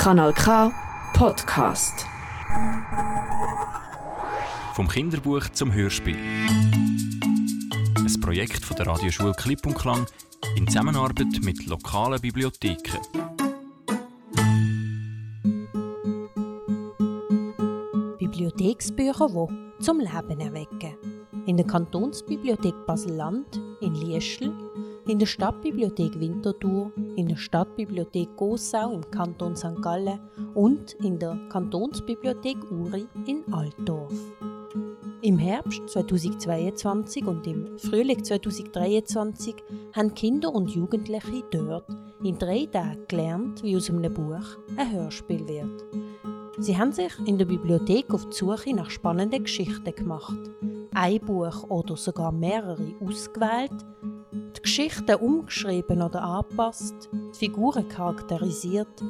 Kanal K Podcast. Vom Kinderbuch zum Hörspiel. Ein Projekt von der Radioschule Klipp und Klang in Zusammenarbeit mit lokalen Bibliotheken. Bibliotheksbücher, die zum Leben erwecken. In der Kantonsbibliothek Basel-Land, in Lieschl, in der Stadtbibliothek Winterthur, in der Stadtbibliothek Gossau im Kanton St. Gallen und in der Kantonsbibliothek Uri in Altdorf. Im Herbst 2022 und im Frühling 2023 haben Kinder und Jugendliche dort in drei Tagen gelernt, wie aus einem Buch ein Hörspiel wird. Sie haben sich in der Bibliothek auf die Suche nach spannenden Geschichten gemacht, ein Buch oder sogar mehrere ausgewählt, die Geschichten umgeschrieben oder angepasst, die Figuren charakterisiert,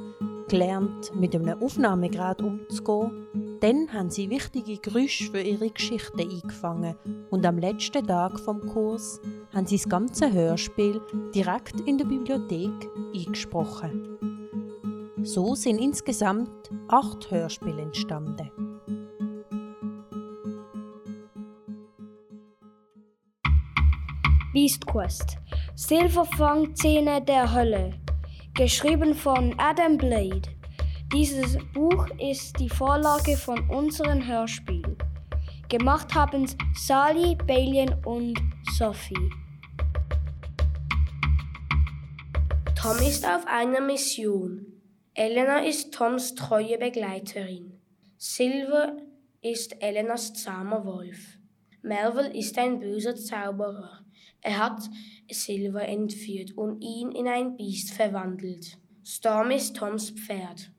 gelernt, mit einem Aufnahmegerät umzugehen. Dann haben sie wichtige Geräusche für ihre Geschichten eingefangen und am letzten Tag vom Kurs haben sie das ganze Hörspiel direkt in der Bibliothek eingesprochen. So sind insgesamt acht Hörspiele entstanden. Beast Quest Silberfangzähne der Hölle geschrieben von Adam Blade. Dieses Buch ist die Vorlage von unserem Hörspiel. Gemacht haben Sally, Balien und Sophie. Tom ist auf einer Mission. Elena ist Toms treue Begleiterin. Silver ist Elenas zahmer Wolf. Melville ist ein böser Zauberer. Er hat Silver entführt und ihn in ein Biest verwandelt. Storm ist Toms Pferd.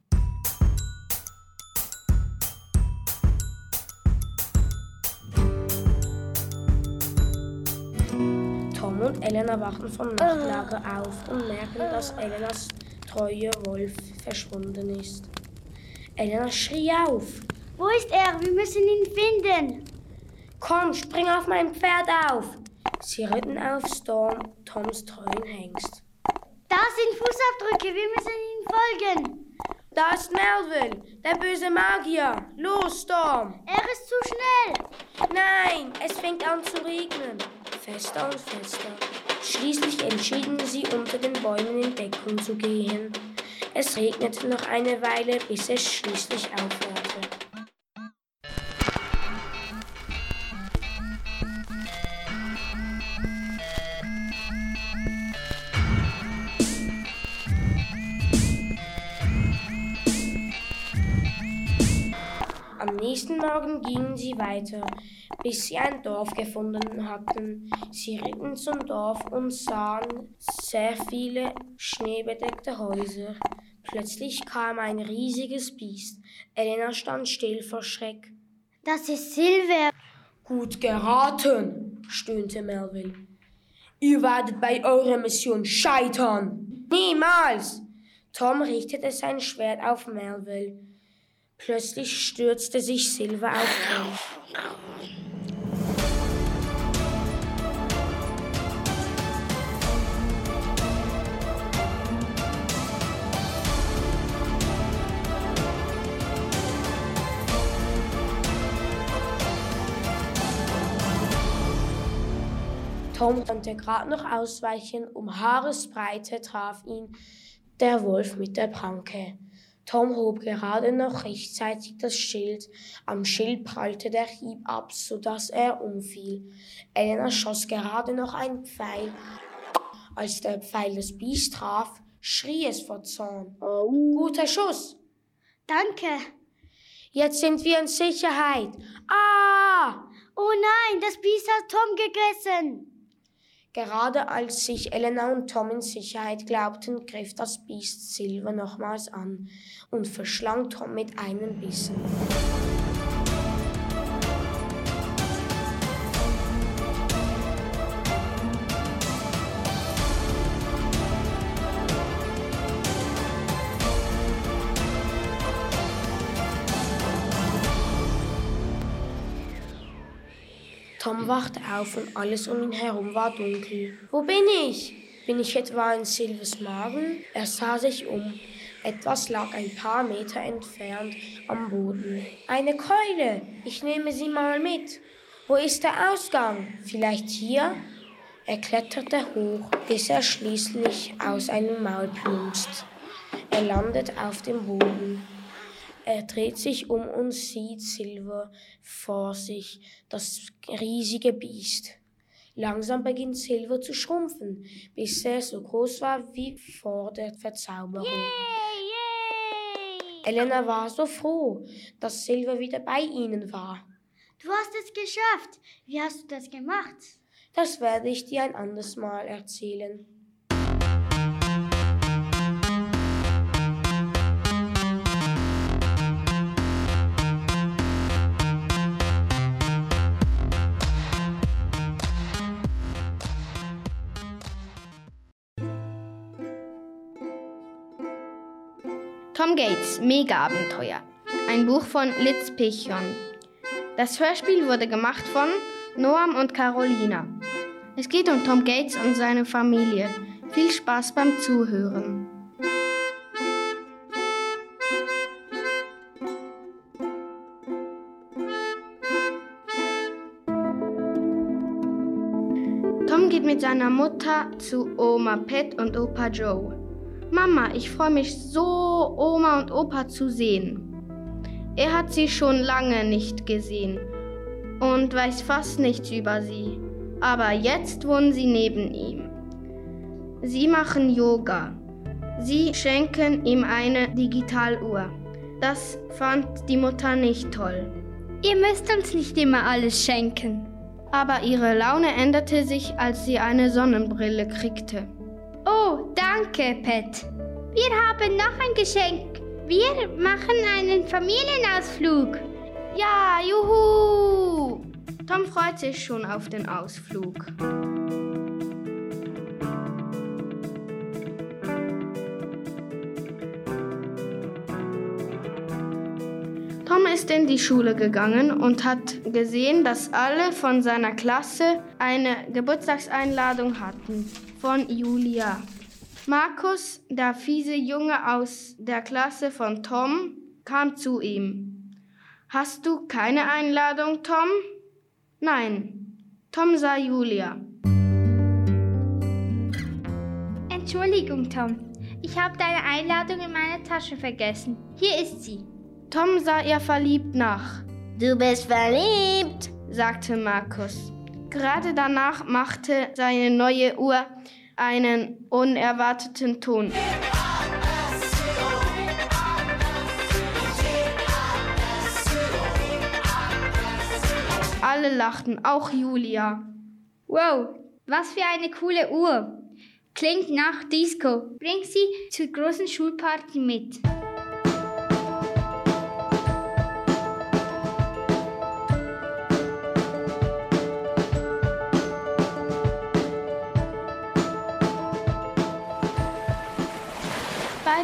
Tom und Elena wachen vom Nachtlager auf und merken, dass Elenas treuer Wolf verschwunden ist. Elena schrie auf. Wo ist er? Wir müssen ihn finden. Komm, spring auf mein Pferd auf. Sie ritten auf Storm, Toms treuen Hengst. Da sind Fußabdrücke, wir müssen ihnen folgen. Da ist Melville, der böse Magier. Los, Storm. Er ist zu schnell. Nein, es fängt an zu regnen. Fester und fester. Schließlich entschieden sie, unter den Bäumen in Deckung zu gehen. Es regnete noch eine Weile, bis es schließlich aufhörte. Morgen gingen sie weiter, bis sie ein Dorf gefunden hatten. Sie ritten zum Dorf und sahen sehr viele schneebedeckte Häuser. Plötzlich kam ein riesiges Biest. Elena stand still vor Schreck. Das ist Silver. Gut geraten, stöhnte Melville. Ihr werdet bei eurer Mission scheitern. Niemals! Tom richtete sein Schwert auf Melville. Plötzlich stürzte sich Silver auf Tom. Tom konnte gerade noch ausweichen, um Haaresbreite traf ihn der Wolf mit der Pranke. Tom hob gerade noch rechtzeitig das Schild. Am Schild prallte der Hieb ab, so dass er umfiel. Elena schoss gerade noch einen Pfeil. Als der Pfeil das Biest traf, schrie es vor Zorn. Guter Schuss! Danke. Jetzt sind wir in Sicherheit. Ah! Oh nein, das Biest hat Tom gegessen. Gerade als sich Elena und Tom in Sicherheit glaubten, griff das Biest Silver nochmals an und verschlang Tom mit einem Bissen. Tom wachte auf und alles um ihn herum war dunkel. Wo bin ich? Bin ich etwa in Silvers Magen? Er sah sich um. Etwas lag ein paar Meter entfernt am Boden. Eine Keule. Ich nehme sie mal mit. Wo ist der Ausgang? Vielleicht hier? Er kletterte hoch, bis er schließlich aus einem Maul plumpst. Er landet auf dem Boden. Er dreht sich um und sieht Silver vor sich, das riesige Biest. Langsam beginnt Silver zu schrumpfen, bis er so groß war wie vor der Verzauberung. Yay, yay! Elena war so froh, dass Silver wieder bei ihnen war. Du hast es geschafft. Wie hast du das gemacht? Das werde ich dir ein anderes Mal erzählen. Gates Mega-Abenteuer. Ein Buch von Litz Pichon. Das Hörspiel wurde gemacht von Noam und Carolina. Es geht um Tom Gates und seine Familie. Viel Spaß beim Zuhören. Tom geht mit seiner Mutter zu Oma Pat und Opa Joe. Mama, ich freue mich so, Oma und Opa zu sehen. Er hat sie schon lange nicht gesehen und weiß fast nichts über sie. Aber jetzt wohnen sie neben ihm. Sie machen Yoga. Sie schenken ihm eine Digitaluhr. Das fand die Mutter nicht toll. Ihr müsst uns nicht immer alles schenken. Aber ihre Laune änderte sich, als sie eine Sonnenbrille kriegte. Oh, danke, Pet. Wir haben noch ein Geschenk. Wir machen einen Familienausflug. Ja, juhu! Tom freut sich schon auf den Ausflug. Tom ist in die Schule gegangen und hat gesehen, dass alle von seiner Klasse eine Geburtstagseinladung hatten von Julia. Markus, der fiese Junge aus der Klasse von Tom, kam zu ihm. Hast du keine Einladung, Tom? Nein. Tom sah Julia. Entschuldigung, Tom. Ich habe deine Einladung in meiner Tasche vergessen. Hier ist sie. Tom sah ihr verliebt nach. Du bist verliebt, sagte Markus. Gerade danach machte seine neue Uhr einen unerwarteten Ton. Alle lachten, auch Julia. Wow, was für eine coole Uhr. Klingt nach Disco. Bring sie zur großen Schulparty mit.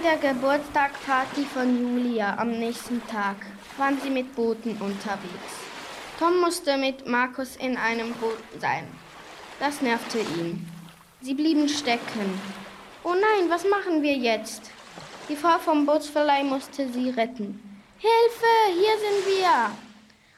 Der Geburtstagparty von Julia am nächsten Tag waren sie mit Booten unterwegs. Tom musste mit Markus in einem Boot sein. Das nervte ihn. Sie blieben stecken. Oh nein, was machen wir jetzt? Die Frau vom Bootsverleih musste sie retten. Hilfe, hier sind wir!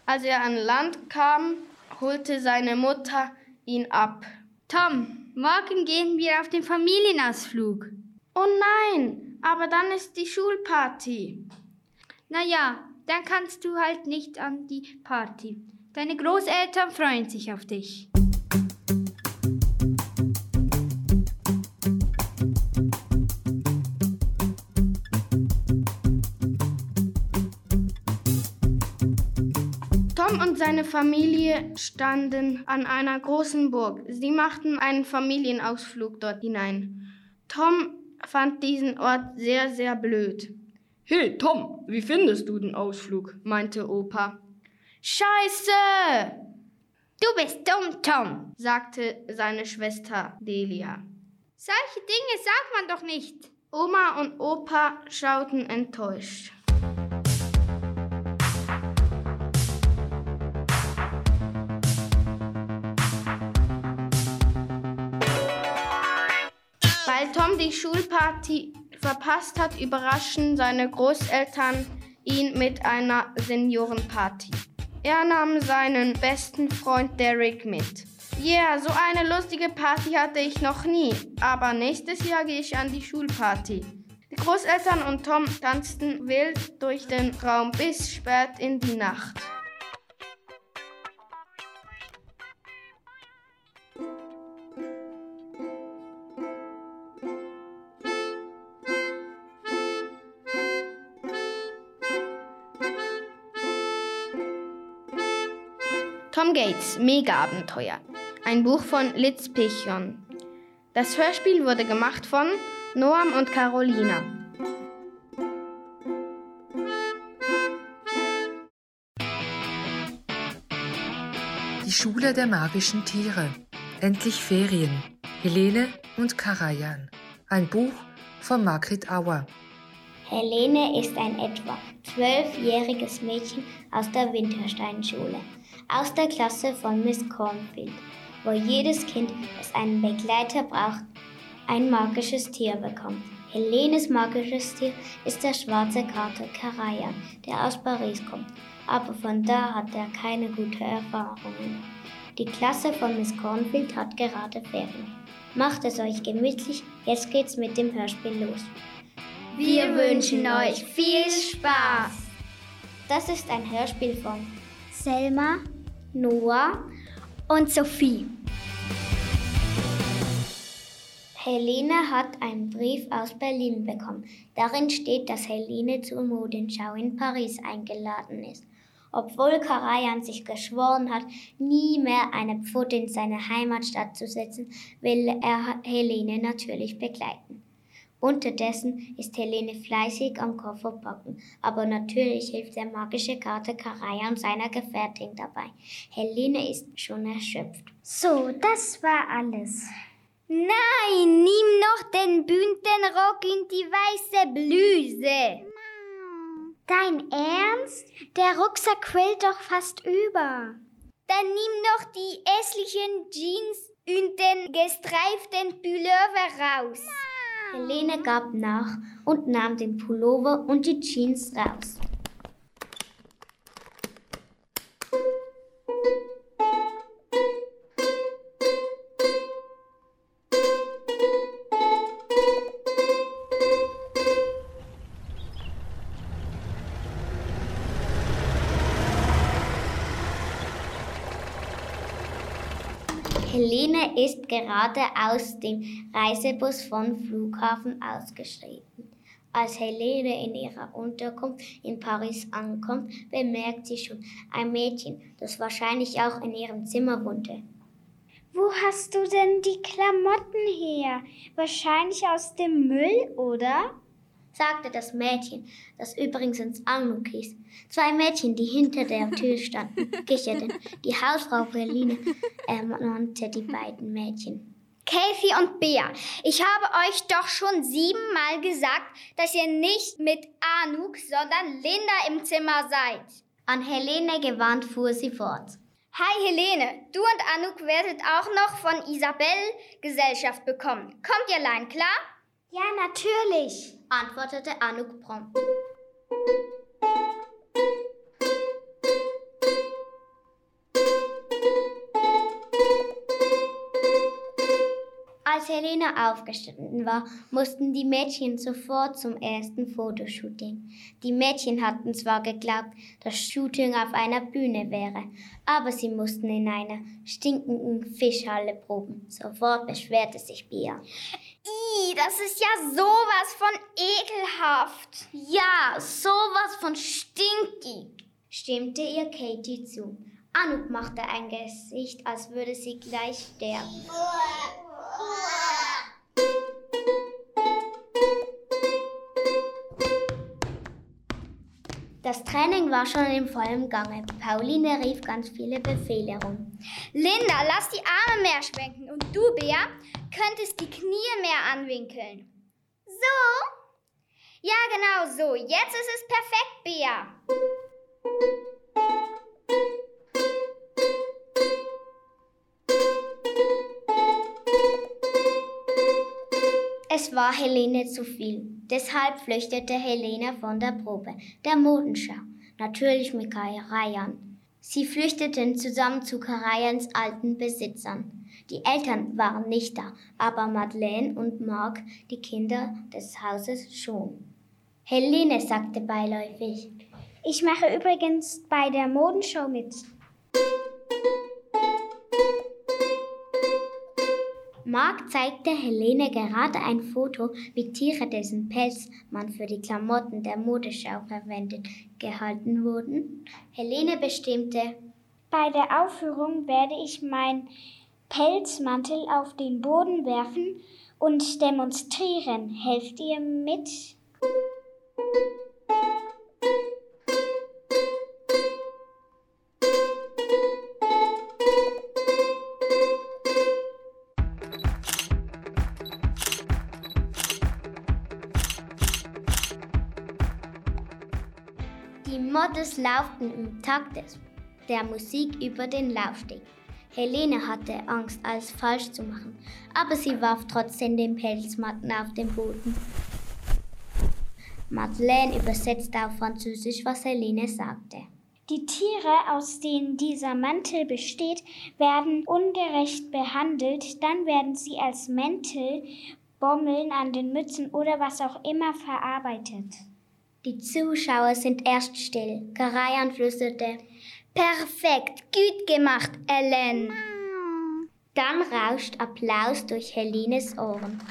Als er an Land kam, holte seine Mutter ihn ab. Tom, morgen gehen wir auf den Familienausflug. Oh nein, aber dann ist die Schulparty. Naja, dann kannst du halt nicht an die Party. Deine Großeltern freuen sich auf dich. Tom und seine Familie standen an einer großen Burg. Sie machten einen Familienausflug dort hinein. Tom fand diesen Ort sehr, sehr blöd. Hey Tom, wie findest du den Ausflug? meinte Opa. Scheiße! Du bist dumm, Tom, sagte seine Schwester Delia. Solche Dinge sagt man doch nicht. Oma und Opa schauten enttäuscht. Die Schulparty verpasst hat, überraschen seine Großeltern ihn mit einer Seniorenparty. Er nahm seinen besten Freund Derek mit. Yeah, so eine lustige Party hatte ich noch nie, aber nächstes Jahr gehe ich an die Schulparty. Die Großeltern und Tom tanzten wild durch den Raum bis spät in die Nacht. Tom Gates Mega-Abenteuer. Ein Buch von Litz Pichon. Das Hörspiel wurde gemacht von Noam und Carolina. Die Schule der magischen Tiere. Endlich Ferien. Helene und Karajan. Ein Buch von Margret Auer. Helene ist ein etwa zwölfjähriges Mädchen aus der Wintersteinschule, aus der Klasse von Miss Cornfield, wo jedes Kind, das einen Begleiter braucht, ein magisches Tier bekommt. Helenes magisches Tier ist der schwarze Kater Karajan, der aus Paris kommt, aber von da hat er keine guten Erfahrungen. Die Klasse von Miss Cornfield hat gerade Ferien. Macht es euch gemütlich, jetzt geht's mit dem Hörspiel los. Wir wünschen euch viel Spaß. Das ist ein Hörspiel von Selma, Noah und Sophie. Helene hat einen Brief aus Berlin bekommen. Darin steht, dass Helene zur Modenschau in Paris eingeladen ist. Obwohl Karajan sich geschworen hat, nie mehr eine Pfote in seine Heimatstadt zu setzen, will er Helene natürlich begleiten. Unterdessen ist Helene fleißig am Koffer packen, aber natürlich hilft der magische Kater Karajan seiner Gefährtin dabei. Helene ist schon erschöpft. So, das war alles. Nein, nimm noch den bunten Rock und die weiße Bluse. Dein Ernst? Der Rucksack quillt doch fast über. Dann nimm noch die hässlichen Jeans und den gestreiften Pullover raus. Helene gab nach und nahm den Pullover und die Jeans raus. Ist gerade aus dem Reisebus vom Flughafen ausgeschrieben. Als Helene in ihrer Unterkunft in Paris ankommt, bemerkt sie schon ein Mädchen, das wahrscheinlich auch in ihrem Zimmer wohnte. Wo hast du denn die Klamotten her? Wahrscheinlich aus dem Müll, oder? Sagte das Mädchen, das übrigens Anuk hieß. Zwei Mädchen, die hinter der Tür standen, kicherten. Die Hausfrau Berline ermahnte die beiden Mädchen. Kathy und Bea, ich habe euch doch schon siebenmal gesagt, dass ihr nicht mit Anuk, sondern Linda im Zimmer seid. An Helene gewandt fuhr sie fort. Hi Helene, du und Anuk werdet auch noch von Isabel Gesellschaft bekommen. Kommt ihr allein, klar? Ja, natürlich, antwortete Anuk prompt. Als Helene aufgestanden war, mussten die Mädchen sofort zum ersten Fotoshooting. Die Mädchen hatten zwar geglaubt, dass Shooting auf einer Bühne wäre, aber sie mussten in einer stinkenden Fischhalle proben. Sofort beschwerte sich Bia. Ih, das ist ja sowas von ekelhaft. Ja, sowas von stinkig, stimmte ihr Katie zu. Anuk machte ein Gesicht, als würde sie gleich sterben. Das Training war schon im vollen Gange. Pauline rief ganz viele Befehle rum. Linda, lass die Arme mehr schwenken und du, Bea, könntest die Knie mehr anwinkeln. So? Ja, genau so. Jetzt ist es perfekt, Bea. Es war Helene zu viel. Deshalb flüchtete Helene von der Probe, der Modenschau, natürlich mit Karajan. Sie flüchteten zusammen zu Karajans alten Besitzern. Die Eltern waren nicht da, aber Madeleine und Mark, die Kinder des Hauses, schon. Helene sagte beiläufig. Ich mache übrigens bei der Modenshow mit. Mark zeigte Helene gerade ein Foto mit Tieren, dessen Pelz man für die Klamotten der Modeschau verwendet gehalten wurden. Helene bestimmte, bei der Aufführung werde ich meinen Pelzmantel auf den Boden werfen und demonstrieren. Helft ihr mit? Die Models lauften im Takt der Musik über den Laufsteg. Helene hatte Angst, alles falsch zu machen, aber sie warf trotzdem den Pelzmatten auf den Boden. Madeleine übersetzte auf Französisch, was Helene sagte. Die Tiere, aus denen dieser Mantel besteht, werden ungerecht behandelt, dann werden sie als Mäntel, Bommeln an den Mützen oder was auch immer verarbeitet. Die Zuschauer sind erst still. Karajan flüsterte, Perfekt, gut gemacht, Ellen. Dann rauscht Applaus durch Helenes Ohren.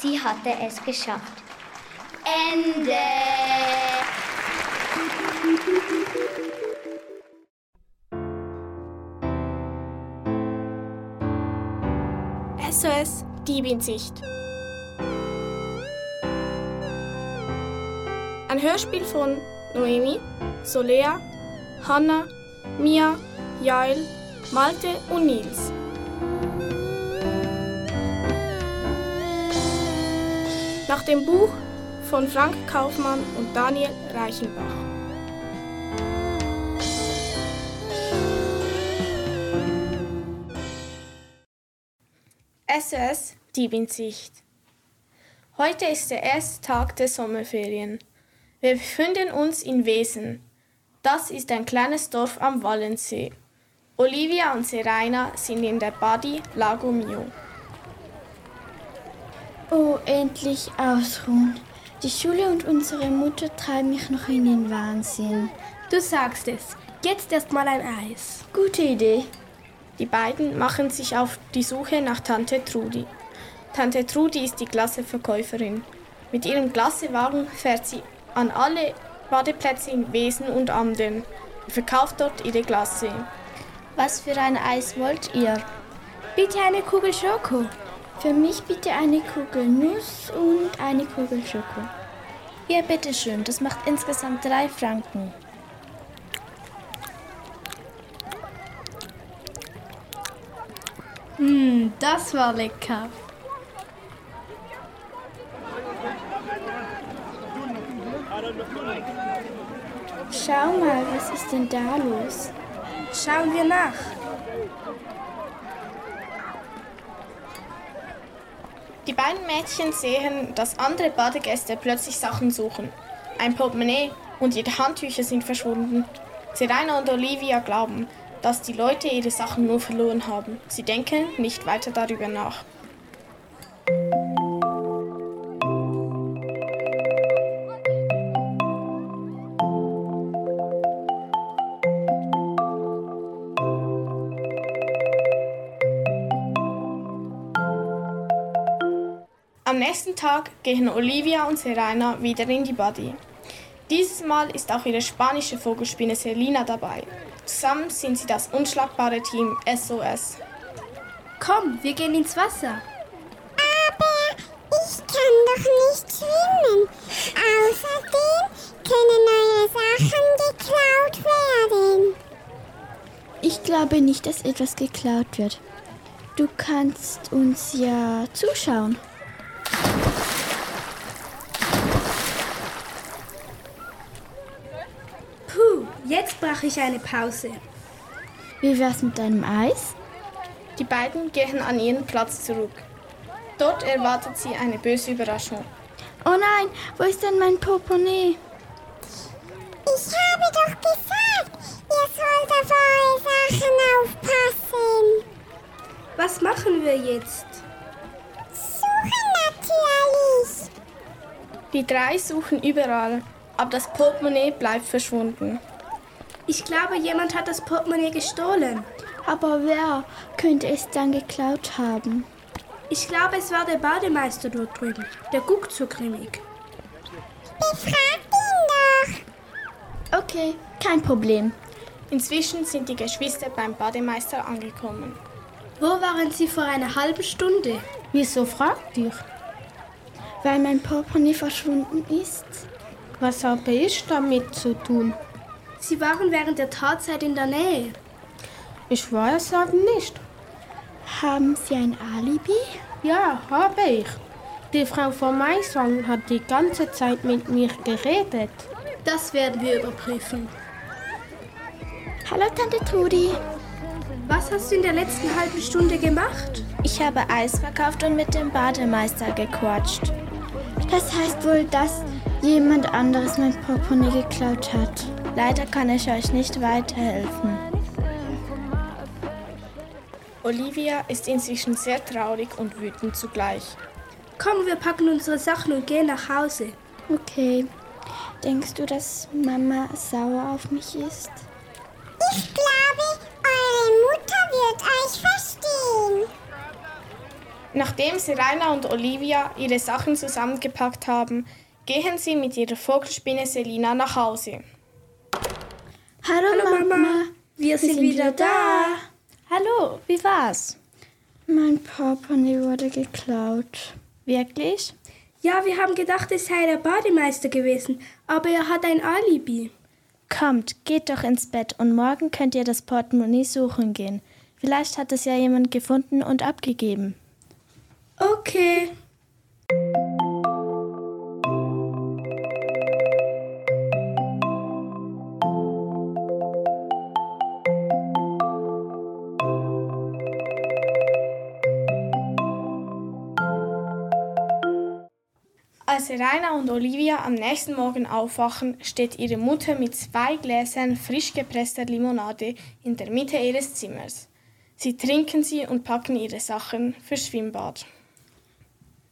Sie hatte es geschafft. Ende! SOS Diebinsicht. Ein Hörspiel von Noemi, Solea, Hanna, Mia, Jael, Malte und Nils. Nach dem Buch von Frank Kaufmann und Daniel Reichenbach. SOS Diebinsicht. Heute ist der erste Tag der Sommerferien. Wir befinden uns in Wesen. Das ist ein kleines Dorf am Wallensee. Olivia und Serena sind in der Badi Lago Mio. Oh, endlich ausruhen. Die Schule und unsere Mutter treiben mich noch in den Wahnsinn. Du sagst es. Jetzt erst mal ein Eis. Gute Idee. Die beiden machen sich auf die Suche nach Tante Trudi. Tante Trudi ist die Klasseverkäuferin. Mit ihrem Klassewagen fährt sie an alle Badeplätze in Wesen und Amden und verkauft dort ihre Glasse. Was für ein Eis wollt ihr? Bitte eine Kugel Schoko. Für mich bitte eine Kugel Nuss und eine Kugel Schoko. Ja, bitteschön. Das macht insgesamt drei Franken. Hm, das war lecker. Schau mal, was ist denn da los? Schauen wir nach. Die beiden Mädchen sehen, dass andere Badegäste plötzlich Sachen suchen. Ein Portemonnaie und ihre Handtücher sind verschwunden. Serena und Olivia glauben, dass die Leute ihre Sachen nur verloren haben. Sie denken nicht weiter darüber nach. Am nächsten Tag gehen Olivia und Serena wieder in die Body. Dieses Mal ist auch ihre spanische Vogelspinne Selina dabei. Zusammen sind sie das unschlagbare Team SOS. Komm, wir gehen ins Wasser. Aber ich kann doch nicht schwimmen. Außerdem können neue Sachen geklaut werden. Ich glaube nicht, dass etwas geklaut wird. Du kannst uns ja zuschauen. Brauche ich eine Pause. Wie wär's mit deinem Eis? Die beiden gehen an ihren Platz zurück. Dort erwartet sie eine böse Überraschung. Oh nein, wo ist denn mein Portemonnaie? Ich habe doch gesagt, ihr sollt auf eure Sachen aufpassen. Was machen wir jetzt? Suchen natürlich. Die drei suchen überall, aber das Portemonnaie bleibt verschwunden. Ich glaube, jemand hat das Portemonnaie gestohlen. Aber wer könnte es dann geklaut haben? Ich glaube, es war der Bademeister dort drüben. Der guckt so grimmig. Befragt ihn doch. Okay, kein Problem. Inzwischen sind die Geschwister beim Bademeister angekommen. Wo waren sie vor einer halben Stunde? Wieso fragt ihr? Weil mein Portemonnaie verschwunden ist. Was habe ich damit zu tun? Sie waren während der Tatzeit in der Nähe. Ich weiß aber nicht. Haben Sie ein Alibi? Ja, habe ich. Die Frau von Maiswang hat die ganze Zeit mit mir geredet. Das werden wir überprüfen. Hallo Tante Trudi. Was hast du in der letzten halben Stunde gemacht? Ich habe Eis verkauft und mit dem Bademeister gequatscht. Das heißt wohl, dass jemand anderes mein Portemonnaie geklaut hat. Leider kann ich euch nicht weiterhelfen. Olivia ist inzwischen sehr traurig und wütend zugleich. Komm, wir packen unsere Sachen und gehen nach Hause. Okay. Denkst du, dass Mama sauer auf mich ist? Ich glaube, eure Mutter wird euch verstehen. Nachdem Serena und Olivia ihre Sachen zusammengepackt haben, gehen sie mit ihrer Vogelspinne Selina nach Hause. Hallo, Hallo Mama. Mama. Wir, Wir sind, sind wieder wieder da. Hallo, wie war's? Mein Portemonnaie wurde geklaut. Wirklich? Ja, wir haben gedacht, es sei der Bademeister gewesen, aber er hat ein Alibi. Kommt, geht doch ins Bett und morgen könnt ihr das Portemonnaie suchen gehen. Vielleicht hat es ja jemand gefunden und abgegeben. Okay. Als Rainer und Olivia am nächsten Morgen aufwachen, steht ihre Mutter mit zwei Gläsern frisch gepresster Limonade in der Mitte ihres Zimmers. Sie trinken sie und packen ihre Sachen fürs Schwimmbad.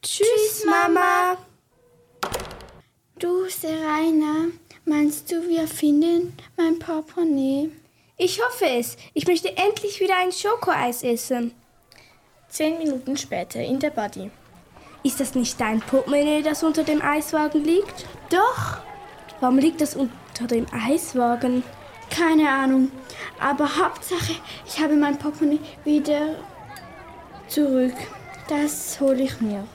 Tschüss, Mama. Du, Serena, meinst du, wir finden mein Portemonnaie? Ich hoffe es. Ich möchte endlich wieder ein Schokoeis essen. Zehn Minuten später in der Body. Ist das nicht dein Portemonnaie, das unter dem Eiswagen liegt? Doch. Warum liegt das unter dem Eiswagen? Keine Ahnung. Aber Hauptsache, ich habe mein Portemonnaie wieder zurück. Das hole ich mir.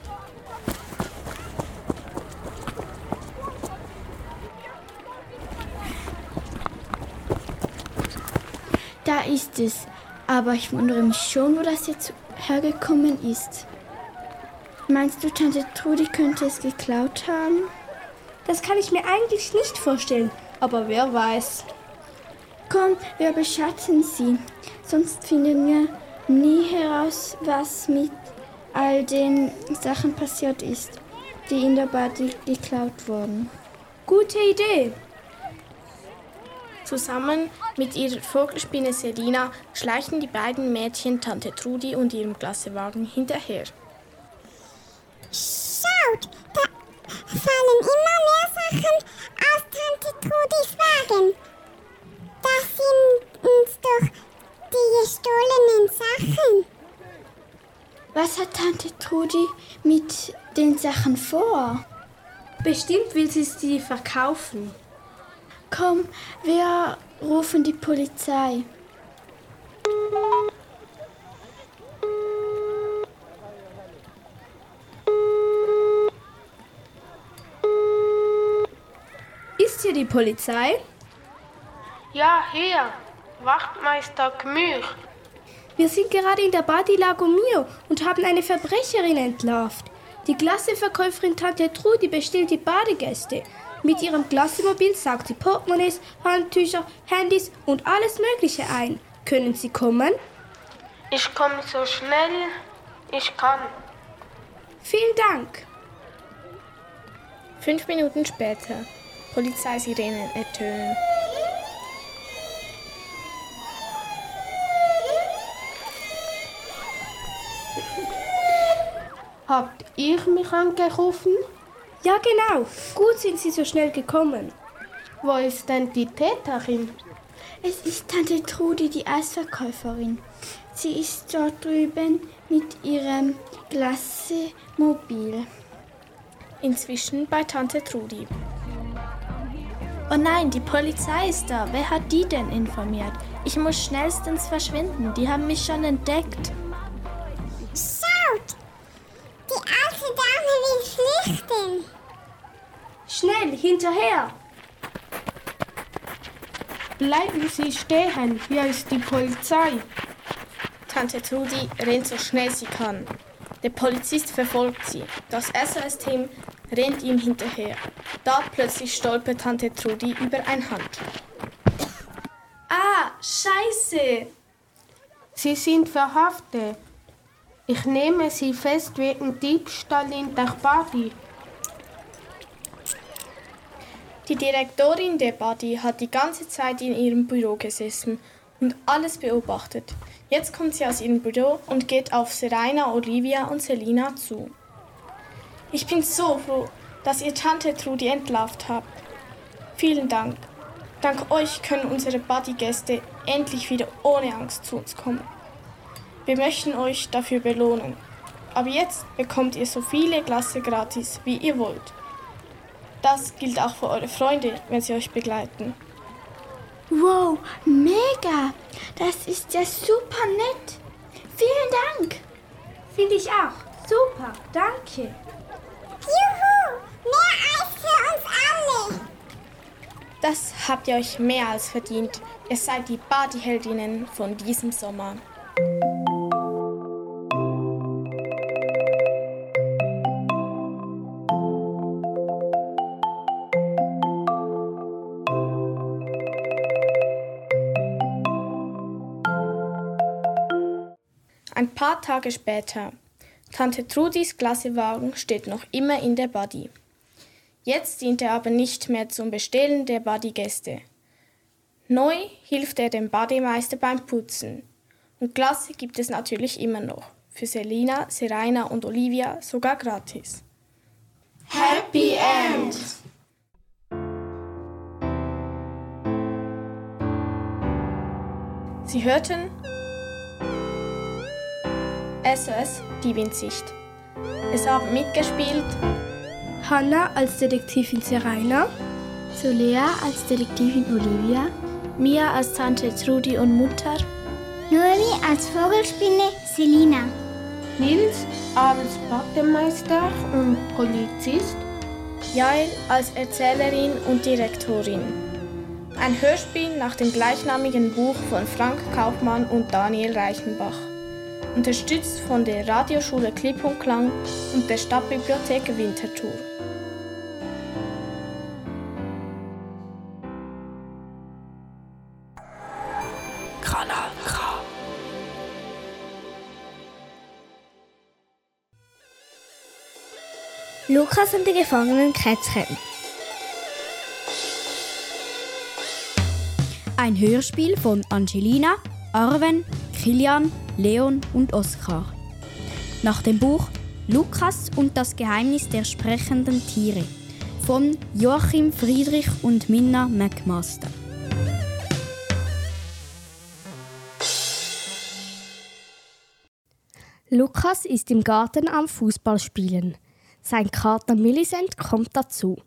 Da ist es. Aber ich wundere mich schon, wo das jetzt hergekommen ist. Meinst du, Tante Trudi könnte es geklaut haben? Das kann ich mir eigentlich nicht vorstellen, aber wer weiß. Komm, wir beschatten sie. Sonst finden wir nie heraus, was mit all den Sachen passiert ist, die in der Party geklaut wurden. Gute Idee. Zusammen mit ihrer Vogelspinne Selina schleichen die beiden Mädchen Tante Trudi und ihrem Klassewagen hinterher. Schaut, da fallen immer mehr Sachen aus Tante Trudis Wagen. Das sind uns doch die gestohlenen Sachen. Was hat Tante Trudi mit den Sachen vor? Bestimmt will sie sie verkaufen. Komm, wir rufen die Polizei. Polizei? Ja, hier. Wachtmeister Gmür. Wir sind gerade in der Badi Lago Mio und haben eine Verbrecherin entlarvt. Die Klasseverkäuferin Tante Trudi bestellt die Badegäste. Mit ihrem Klassemobil saugt sie Portemonnaies, Handtücher, Handys und alles Mögliche ein. Können Sie kommen? Ich komme so schnell ich kann. Vielen Dank. Fünf Minuten später. Polizeisirenen ertönen. Habt ihr mich angerufen? Ja, genau. Gut sind Sie so schnell gekommen. Wo ist denn die Täterin? Es ist Tante Trudi, die Eisverkäuferin. Sie ist dort drüben mit ihrem Glassemobil. Inzwischen bei Tante Trudi. Oh nein, die Polizei ist da. Wer hat die denn informiert? Ich muss schnellstens verschwinden. Die haben mich schon entdeckt. Schaut! Die alte Dame will schlichten. Schnell, hinterher! Bleiben Sie stehen, hier ist die Polizei. Tante Trudi rennt so schnell sie kann. Der Polizist verfolgt sie. Das SOS-Team rennt ihm hinterher. Da plötzlich stolpert Tante Trudi über ein Hand. Ah, scheiße! Sie sind verhaftet. Ich nehme Sie fest wegen Diebstahl in der Body. Die Direktorin der Body hat die ganze Zeit in ihrem Büro gesessen und alles beobachtet. Jetzt kommt sie aus ihrem Büro und geht auf Serena, Olivia und Selina zu. Ich bin so froh, dass ihr Tante Trudi entlarvt habt. Vielen Dank. Dank euch können unsere Buddy-Gäste endlich wieder ohne Angst zu uns kommen. Wir möchten euch dafür belohnen. Aber jetzt bekommt ihr so viele Glasse gratis, wie ihr wollt. Das gilt auch für eure Freunde, wenn sie euch begleiten. Wow, mega! Das ist ja super nett. Vielen Dank. Finde ich auch. Super, danke. Juhu! Mehr Eis für uns alle! Das habt ihr euch mehr als verdient. Ihr seid die Partyheldinnen von diesem Sommer. Ein paar Tage später. Tante Trudis Klassewagen steht noch immer in der Body. Jetzt dient er aber nicht mehr zum Bestellen der Bodygäste. Neu hilft er dem Bademeister beim Putzen. Und Klasse gibt es natürlich immer noch. Für Selina, Serena und Olivia sogar gratis. Happy End! Sie hörten SOS Die Windsicht. Es haben mitgespielt Hannah als Detektivin Serena, Solea als Detektivin Olivia, Mia als Tante Trudi und Mutter, Noemi als Vogelspinne Selina, Nils als Bademeister und Polizist, Jael als Erzählerin und Direktorin. Ein Hörspiel nach dem gleichnamigen Buch von Frank Kaufmann und Daniel Reichenbach. Unterstützt von der Radioschule Klipp und Klang und der Stadtbibliothek Winterthur. Kanal K. Lukas und die gefangenen Kätzchen. Ein Hörspiel von Angelina, Arven, Kilian, Leon und Oskar. Nach dem Buch Lukas und das Geheimnis der sprechenden Tiere von Joachim Friedrich und Minna McMaster. Lukas ist im Garten am Fußball spielen. Sein Kater Millicent kommt dazu.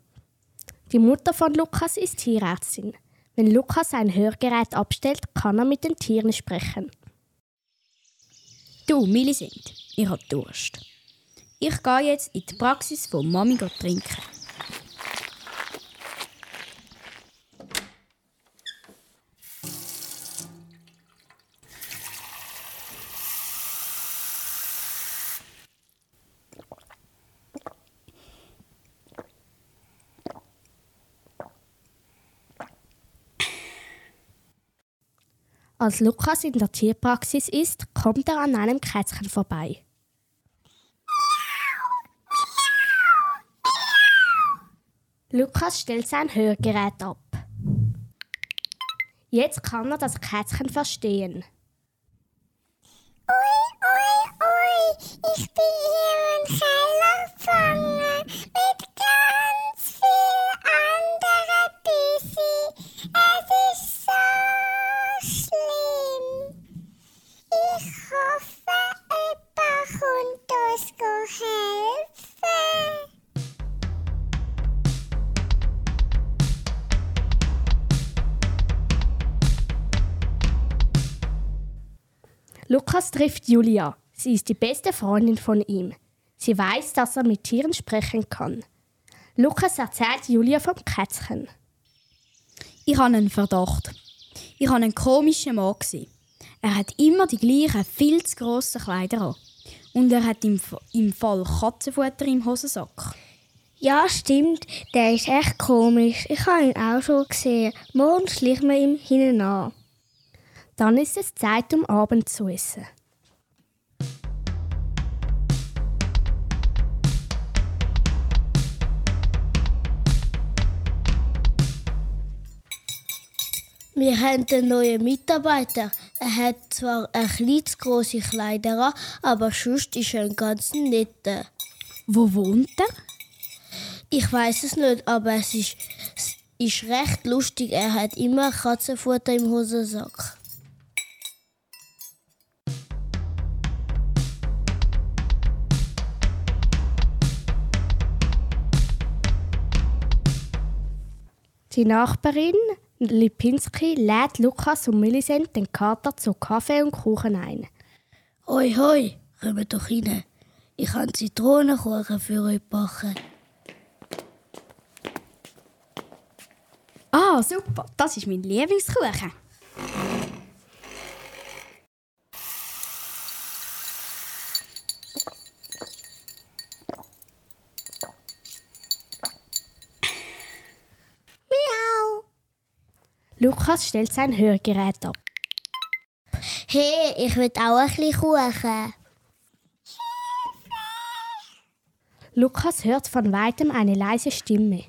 Die Mutter von Lukas ist Tierärztin. Wenn Lukas ein Hörgerät abstellt, kann er mit den Tieren sprechen. Du, Millicent, ich hab Durst. Ich gehe jetzt in die Praxis von Mami trinken. Als Lukas in der Tierpraxis ist, kommt er an einem Kätzchen vorbei. Lukas stellt sein Hörgerät ab. Jetzt kann er das Kätzchen verstehen. Trifft Julia. Sie ist die beste Freundin von ihm. Sie weiß, dass er mit Tieren sprechen kann. Lukas erzählt Julia vom Kätzchen. Ich habe einen Verdacht. Ich habe einen komischen Mann gesehen. Er hat immer die gleichen, viel zu grossen Kleider an. Und er hat im, im Fall Katzenfutter im Hosensack. Ja, stimmt. Der ist echt komisch. Ich habe ihn auch schon gesehen. Morgen schlichen wir ihm hinten an. Dann ist es Zeit, um Abend zu essen. Wir haben einen neuen Mitarbeiter. Er hat zwar ein kleines große Kleider an, aber sonst ist er ein ganz netter. Wo wohnt er? Ich weiß es nicht, aber es ist, es ist recht lustig. Er hat immer Katzenfutter im Hosensack. Die Nachbarin Lipinski lädt Lukas und Millicent den Kater zu Kaffee und Kuchen ein. Hoi, hoi, kommt doch rein. Ich habe Zitronenkuchen für euch backen. Ah, super, das ist mein Lieblingskuchen. Lukas stellt sein Hörgerät ab. Hey, ich will auch ein bisschen Kuchen. Lukas hört von weitem eine leise Stimme.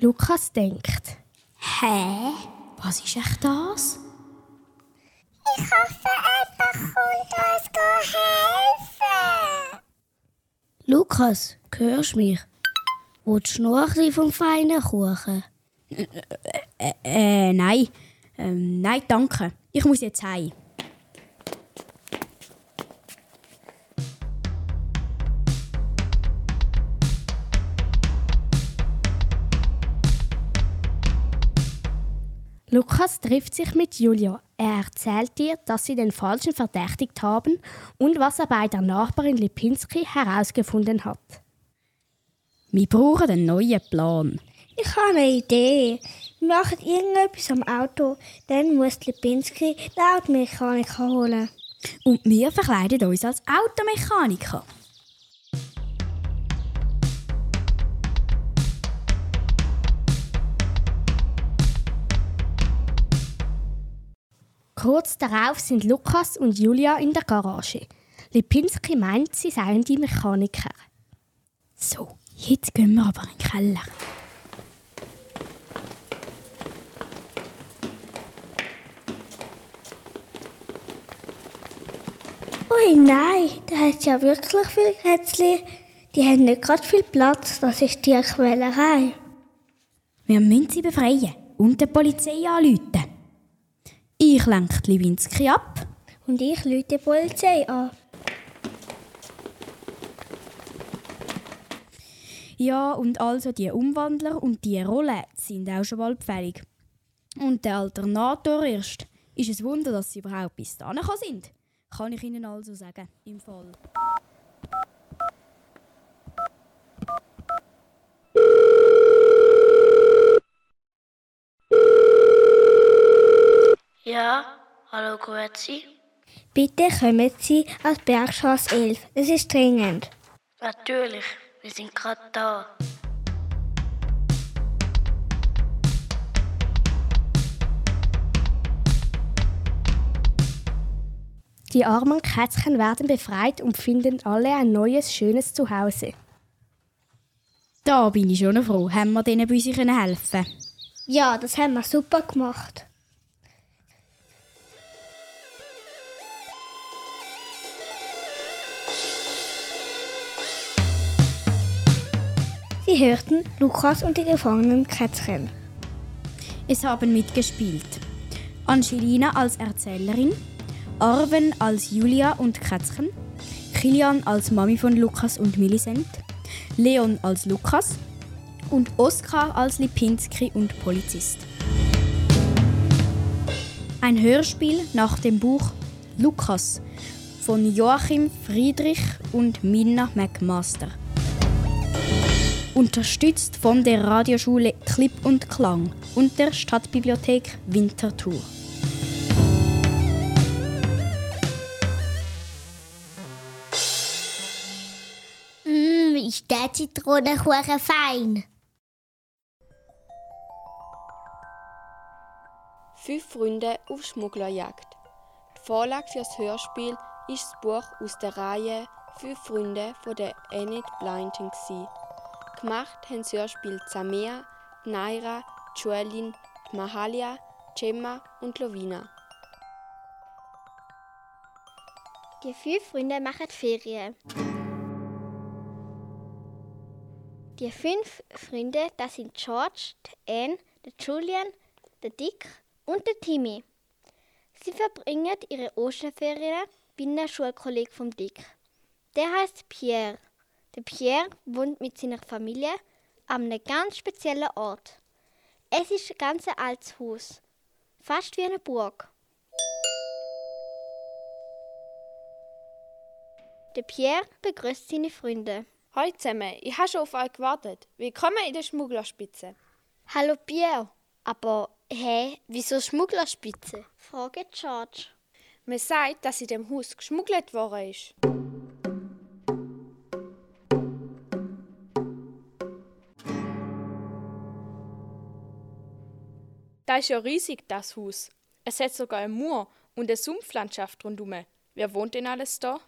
Lukas denkt. Hä? Was ist echt das? Ich hoffe, jemand kommt uns helfen. Lukas, hörst du mich? Noch ein bisschen vom feinen Kuchen? Äh, äh nein. Ähm, nein, danke. Ich muss jetzt heim. Lukas trifft sich mit Julia. Er erzählt ihr, dass sie den Falschen verdächtigt haben und was er bei der Nachbarin Lipinski herausgefunden hat. Wir brauchen einen neuen Plan. Ich habe eine Idee. Wir machen irgendetwas am Auto, dann muss Lipinski den Automechaniker holen. Und wir verkleiden uns als Automechaniker. Kurz darauf sind Lukas und Julia in der Garage. Lipinski meint, sie seien die Mechaniker. So, jetzt gehen wir aber in den Keller. Ui, nein, da hat ja wirklich viel Kätzchen. Die haben nicht gerade viel Platz, das ist die Quälerei. Wir müssen sie befreien und der Polizei anrufen. Ich lenke die Lewinsky ab. Und ich lüte die Polizei an. Ja, und also die Umwandler und die Rolle sind auch schon bald fällig. Und der Alternator erst. Ist es Wunder, dass sie überhaupt bis dahin sind. Kann ich Ihnen also sagen, im Fall. Ja, hallo Grüezi. Bitte kommen Sie als Bergstraße 11. Es ist dringend. Natürlich, wir sind gerade da. Die armen Kätzchen werden befreit und finden alle ein neues, schönes Zuhause. Da bin ich schon froh. Haben wir denen bei uns helfen Ja, das haben wir super gemacht. Sie hörten Lukas und die gefangenen Kätzchen. Es haben mitgespielt Angelina als Erzählerin, Arven als Julia und Kätzchen, Kilian als Mami von Lukas und Millicent, Leon als Lukas und Oskar als Lipinski und Polizist. Ein Hörspiel nach dem Buch Lukas von Joachim Friedrich und Minna McMaster. Unterstützt von der Radioschule Clip und Klang und der Stadtbibliothek Winterthur. Mmm, ist der Zitronenkuchen fein. Fünf Freunde auf Schmugglerjagd. Die Vorlage für das Hörspiel ist das Buch aus der Reihe Fünf Freunde von der Enid Blyton. Gemacht haben das Hörspiel Zamea, Naira, Joelin, Mahalia, Gemma und Lovina. Die fünf Freunde machen Ferien. Die fünf Freunde, das sind George, Anne, der Julian, der Dick und der Timmy. Sie verbringen ihre Osterferien bei einem Schulkollegen vom Dick. Der heißt Pierre. Der Pierre wohnt mit seiner Familie an einem ganz speziellen Ort. Es ist ein ganz altes Haus, fast wie eine Burg. Der Pierre begrüßt seine Freunde. Hallo zusammen, ich habe schon auf euch gewartet. Willkommen in der Schmugglerspitze. Hallo Pierre, aber hä, wieso Schmugglerspitze? Frage George. Man sagt, dass in dem Haus geschmuggelt worden ist. Da ist ja riesig, das Haus. Es hat sogar eine Mauer und eine Sumpflandschaft rundum. Wer wohnt denn alles da?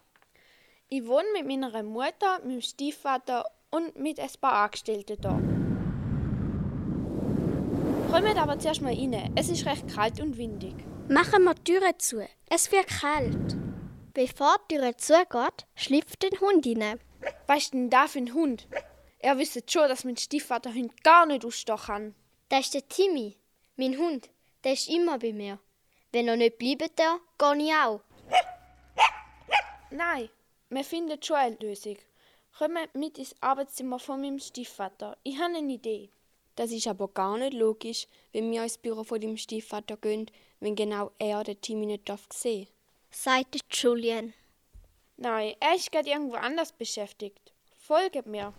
Ich wohne mit meiner Mutter, meinem Stiefvater und mit ein paar Angestellten da. Kommt aber zuerst mal rein. Es ist recht kalt und windig. Machen wir die Türe zu. Es wird kalt. Bevor die Türe zugeht, schlüpft ein Hund rein. Was ist denn da für ein Hund? Er wüsste schon, dass mein Stiefvater Hund gar nicht ausstehen kann. Das ist der Timmy, mein Hund. Der ist immer bei mir. Wenn er nicht bleibt, da, gehe ich auch. Nein, wir finden schon eine Lösung. Kommt mit ins Arbeitszimmer von meinem Stiefvater. Ich habe eine Idee. Das ist aber gar nicht logisch, wenn wir ins Büro von dem Stiefvater gehen, wenn genau er den Timmy nicht darf sehen. Sagt Julian. Nein, er ist gerade irgendwo anders beschäftigt. Folget mir.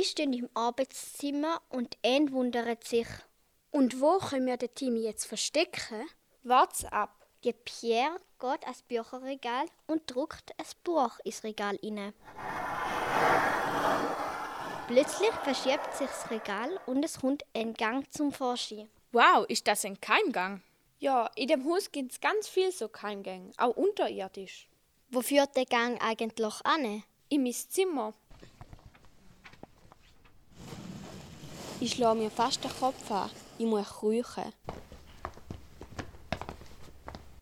Sie stehen im Arbeitszimmer und Anne wundert sich. Und wo können wir den Timmy jetzt verstecken? Wart's ab. Der Pierre geht ans Bücherregal und druckt ein Buch ins Regal inne. Plötzlich verschiebt sich das Regal und es kommt ein Gang zum Vorschein. Wow, ist das ein Keimgang? Ja, in dem Haus gibt es ganz viel so Keimgänge, auch unterirdisch. Wo führt der Gang eigentlich an? In mein Zimmer. Ich schlage mir fast den Kopf an. Ich muss räuchen.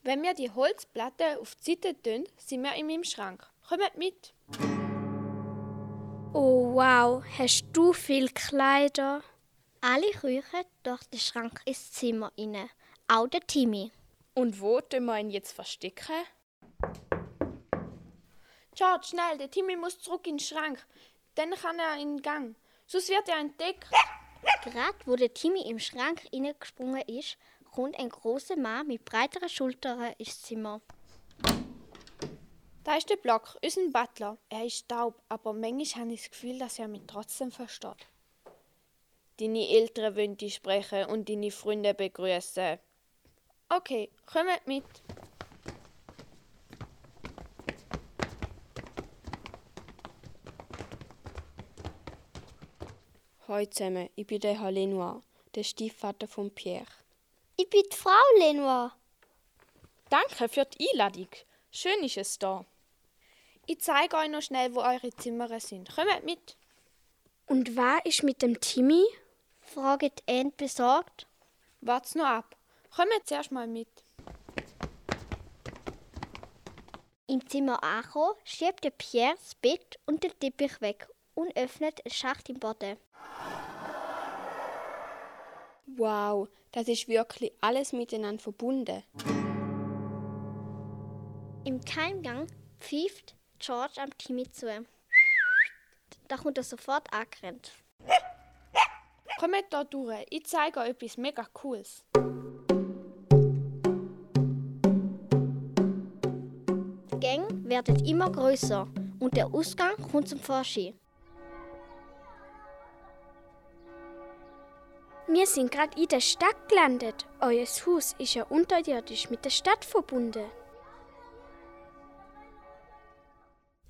Wenn wir die Holzplatte auf die Seite tun, sind wir in meinem Schrank. Kommt mit. Oh wow, hast du viel Kleider? Alle räuchen durch den Schrank ins Zimmer inne. Auch der Timmy. Und wo tun wir ihn jetzt verstecken? George, schnell, der Timmy muss zurück in den Schrank. Dann kann er in den Gang. Sonst wird er entdeckt. Gerade wo der Timmy im Schrank hineingesprungen ist, kommt ein großer Mann mit breiteren Schultern ins Zimmer. Da ist der Block, unser Butler. Er ist taub, aber manchmal habe ich das Gefühl, dass er mich trotzdem versteht. Deine Eltern wollen dich sprechen und deine Freunde begrüßen. Okay, kommt mit. Hallo zusammen, ich bin der Herr Lenoir, der Stiefvater von Pierre. Ich bin die Frau Lenoir. Danke für die Einladung. Schön ist es da. Ich zeige euch noch schnell, wo eure Zimmer sind. Kommt mit. Und wer ist mit dem Timmy? fragt Anne besorgt. Wart's noch ab. Kommt zuerst mal mit. Im Zimmer angekommen, schiebt der Pierre das Bett und den Teppich weg und öffnet einen Schacht im Boden. Wow, das ist wirklich alles miteinander verbunden. Im Keimgang pfeift George am Timmy zu. Da kommt er sofort angerannt. Kommt da durch, ich zeige euch etwas mega Cooles. Die Gänge werden immer größer und der Ausgang kommt zum Vorschein. Wir sind gerade in der Stadt gelandet. Euer Haus ist ja unterirdisch mit der Stadt verbunden.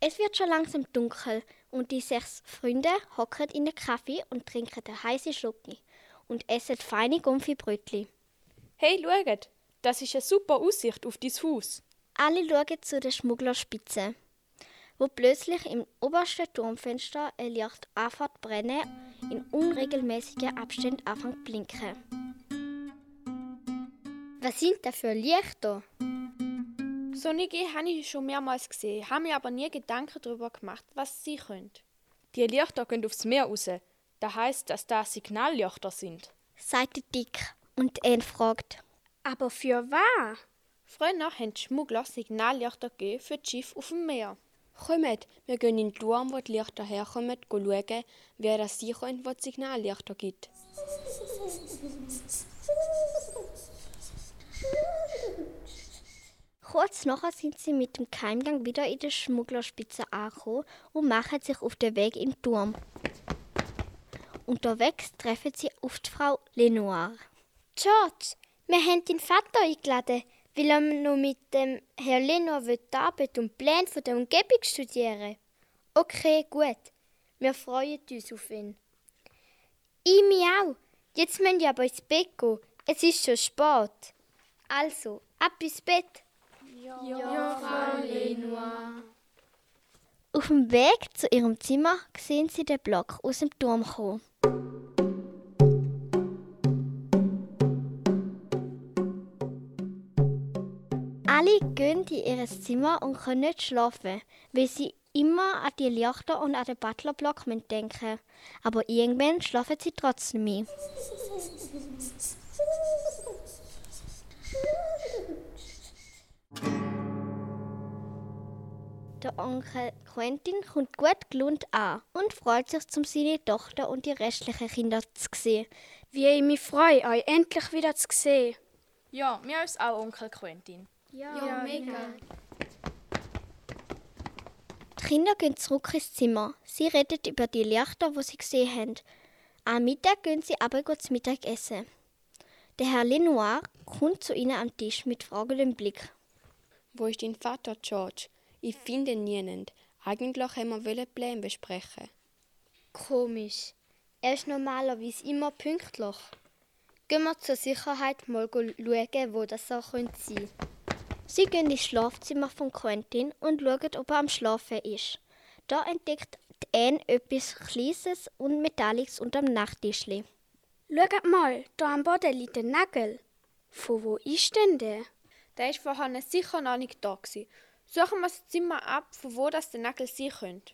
Es wird schon langsam dunkel und die sechs Freunde hocken in den Kaffee und trinken den heißen Schlucki und essen feine Gumpfi-Brötli. Hey, schaut, das ist eine super Aussicht auf dein Haus. Alle schauen zu der Schmugglerspitze, wo plötzlich im obersten Turmfenster ein Licht anfängt brennen, in unregelmäßigen Abständen anfängt zu blinken. Was sind da für Lichter? So eine habe ich schon mehrmals gesehen, habe mir aber nie Gedanken darüber gemacht, was sie können. Die Lichter gehen aufs Meer raus. Das heißt, dass da Signallichter sind. Sagt Dick und Anne fragt. Aber für was? Früher haben die Schmuggler Signallichter gegeben für das Schiff auf dem Meer. Kommt, wir gehen in den Turm, wo die Lichter herkommen, schauen, wer das sie können, wo die Signallichter gibt. Kurz nachher sind sie mit dem Keimgang wieder in der Schmugglerspitze angekommen und machen sich auf den Weg im Turm. Unterwegs treffen sie auf die Frau Lenoir. George, wir haben deinen Vater eingeladen, weil er noch mit dem Herrn Lenoir die Arbeit und Pläne von der Umgebung studieren Okay, gut. Wir freuen uns auf ihn. Ich mich auch. Jetzt müssen wir aber ins Bett gehen. Es ist schon spät. Also, ab ins Bett. Ja, Frau Lenoir. Auf dem Weg zu ihrem Zimmer sehen sie den Block aus dem Turm kommen. Alle gehen in ihr Zimmer und können nicht schlafen, weil sie immer an die Lichter und an den Butlerblock denken Aber irgendwann schlafen sie trotzdem ein. Der Onkel Quentin kommt gut gelohnt an und freut sich, um seine Tochter und die restlichen Kinder zu sehen. Wie ich mich freue, euch endlich wieder zu sehen. Ja, mir ist auch Onkel Quentin. Ja, ja mega. Die Kinder gehen zurück ins Zimmer. Sie reden über die Lichter, die sie gesehen haben. Am Mittag gehen sie aber gut Mittagessen. Der Herr Lenoir kommt zu ihnen am Tisch mit fragendem Blick. Wo ist dein Vater, George? Ich finde ihn niemand. Eigentlich haben wir Pläne besprechen. Komisch. Er ist normalerweise immer pünktlich. Gehen wir zur Sicherheit mal schauen, wo das auch sein könnte. Sie gehen ins Schlafzimmer von Quentin und schauen, ob er am Schlafen ist. Da entdeckt Anne etwas Kleines und Metallisches unter dem Nachttischli. Schaut mal, da am Boden liegt ein Nagel. Von wo ist denn der? Der ist vorhin sicher noch nicht da gewesen. Suchen wir das Zimmer ab, von wo das der Nagel sein könnte.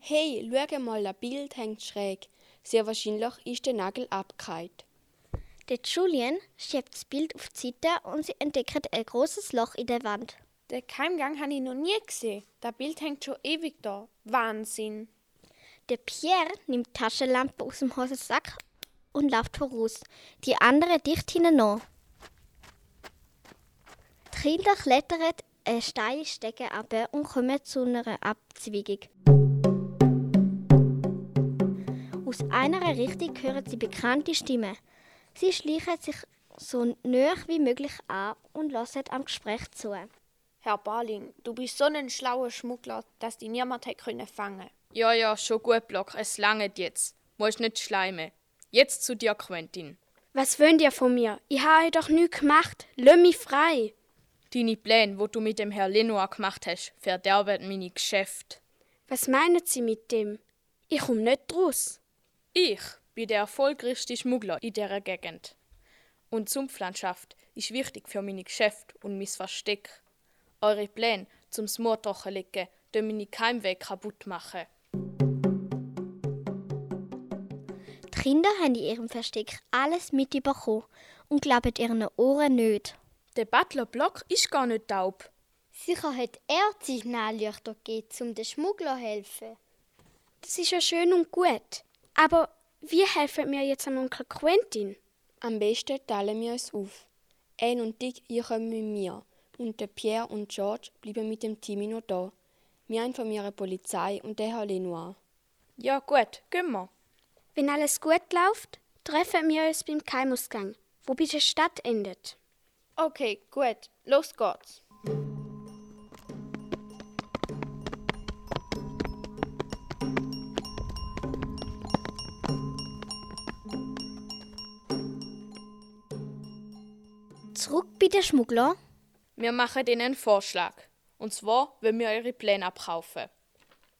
Hey, schau mal, das Bild hängt schräg. Sehr wahrscheinlich ist der Nagel abgehakt. Der Julian schiebt das Bild auf die Seite und sie entdeckt ein großes Loch in der Wand. Den Keimgang habe ich noch nie gesehen. Das Bild hängt schon ewig da. Wahnsinn. Der Pierre nimmt die Taschenlampe aus dem Hosensack und läuft voraus. Die anderen dicht hinten nach. Die Kinder klettern eine steile Stege ab und kommen zu einer Abzweigung. Aus einer Richtung hören sie bekannte Stimmen. Sie schleichen sich so nah wie möglich an und lassen am Gespräch zu. Herr Barling, du bist so ein schlauer Schmuggler, dass die niemand hätte können fangen. Ja, ja, schon gut, Block, es langet jetzt. Musst nicht schleimen. Jetzt zu dir, Quentin. Was wollt ihr von mir? Ich habe doch nichts gemacht. Lass mich frei. Deine Pläne, wo du mit dem Herr Lenoir gemacht hast, verderben meine Geschäfte. Was meinen Sie mit dem? Ich komme nicht draus. Ich bin der erfolgreichste Schmuggler in dieser Gegend. Und die Sumpflandschaft ist wichtig für meine Geschäfte und mein Versteck. Eure Pläne zum Smor trockenlegen, die meine Keimweg kaputt machen. Die Kinder haben in ihrem Versteck alles mitbekommen und glauben ihren Ohren nicht. Der Butler Block ist gar nicht taub. Sicher hat er die Signalleuchter gegeben, um den Schmuggler zu helfen. Das ist ja schön und gut. Aber wie helfen mir jetzt an Onkel Quentin? Am besten teilen wir es auf. Anne und Dick, ihr kommt mit mir. Und der Pierre und George bleiben mit dem Team noch da. Wir informieren die Polizei und der Herr Lenoir. Ja, gut, gehen wir. Wenn alles gut läuft, treffen wir uns beim Keimausgang, wo bei der Stadt endet. Okay, gut. Los geht's. Zurück bei den Schmuggler. Wir machen ihnen einen Vorschlag. Und zwar wollen wir ihre Pläne abkaufen.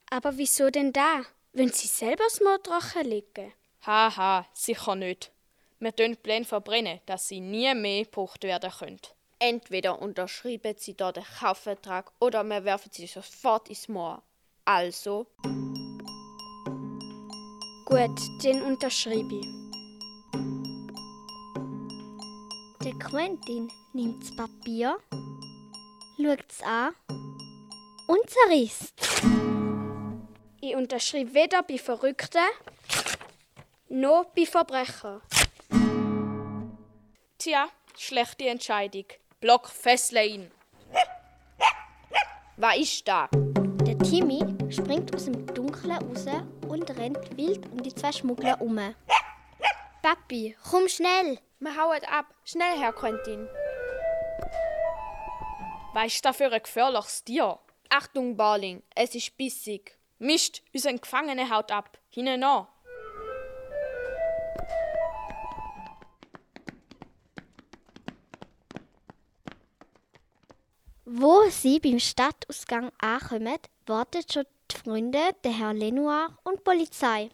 Aber wieso denn da? Wenn sie selber das Mordrochen legen? Haha, sicher nicht. Wir tun die Pläne verbrennen, dass sie nie mehr gebraucht werden können. Entweder unterschreiben sie da den Kaufvertrag oder wir werfen sie sofort ins Moor. Also. Gut, den unterschreibe ich. Quentin nimmt das Papier, schaut es an und zerrisst. Ich unterschreibe weder bei Verrückten noch bei Verbrechern. Tja, schlechte Entscheidung. Block fesseln ihn. Was ist da? Der Timmy springt aus dem Dunkeln raus und rennt wild um die zwei Schmuggler um. Papi, komm schnell! Wir hauen ab. Schnell, Herr Quentin. Was ist das für ein gefährliches Tier? Achtung, Barling, es ist bissig. Mist, unser Gefangene haut ab. Hinein an. Wo sie beim Stadtausgang ankommen, warten schon die Freunde, der Herr Lenoir und die Polizei.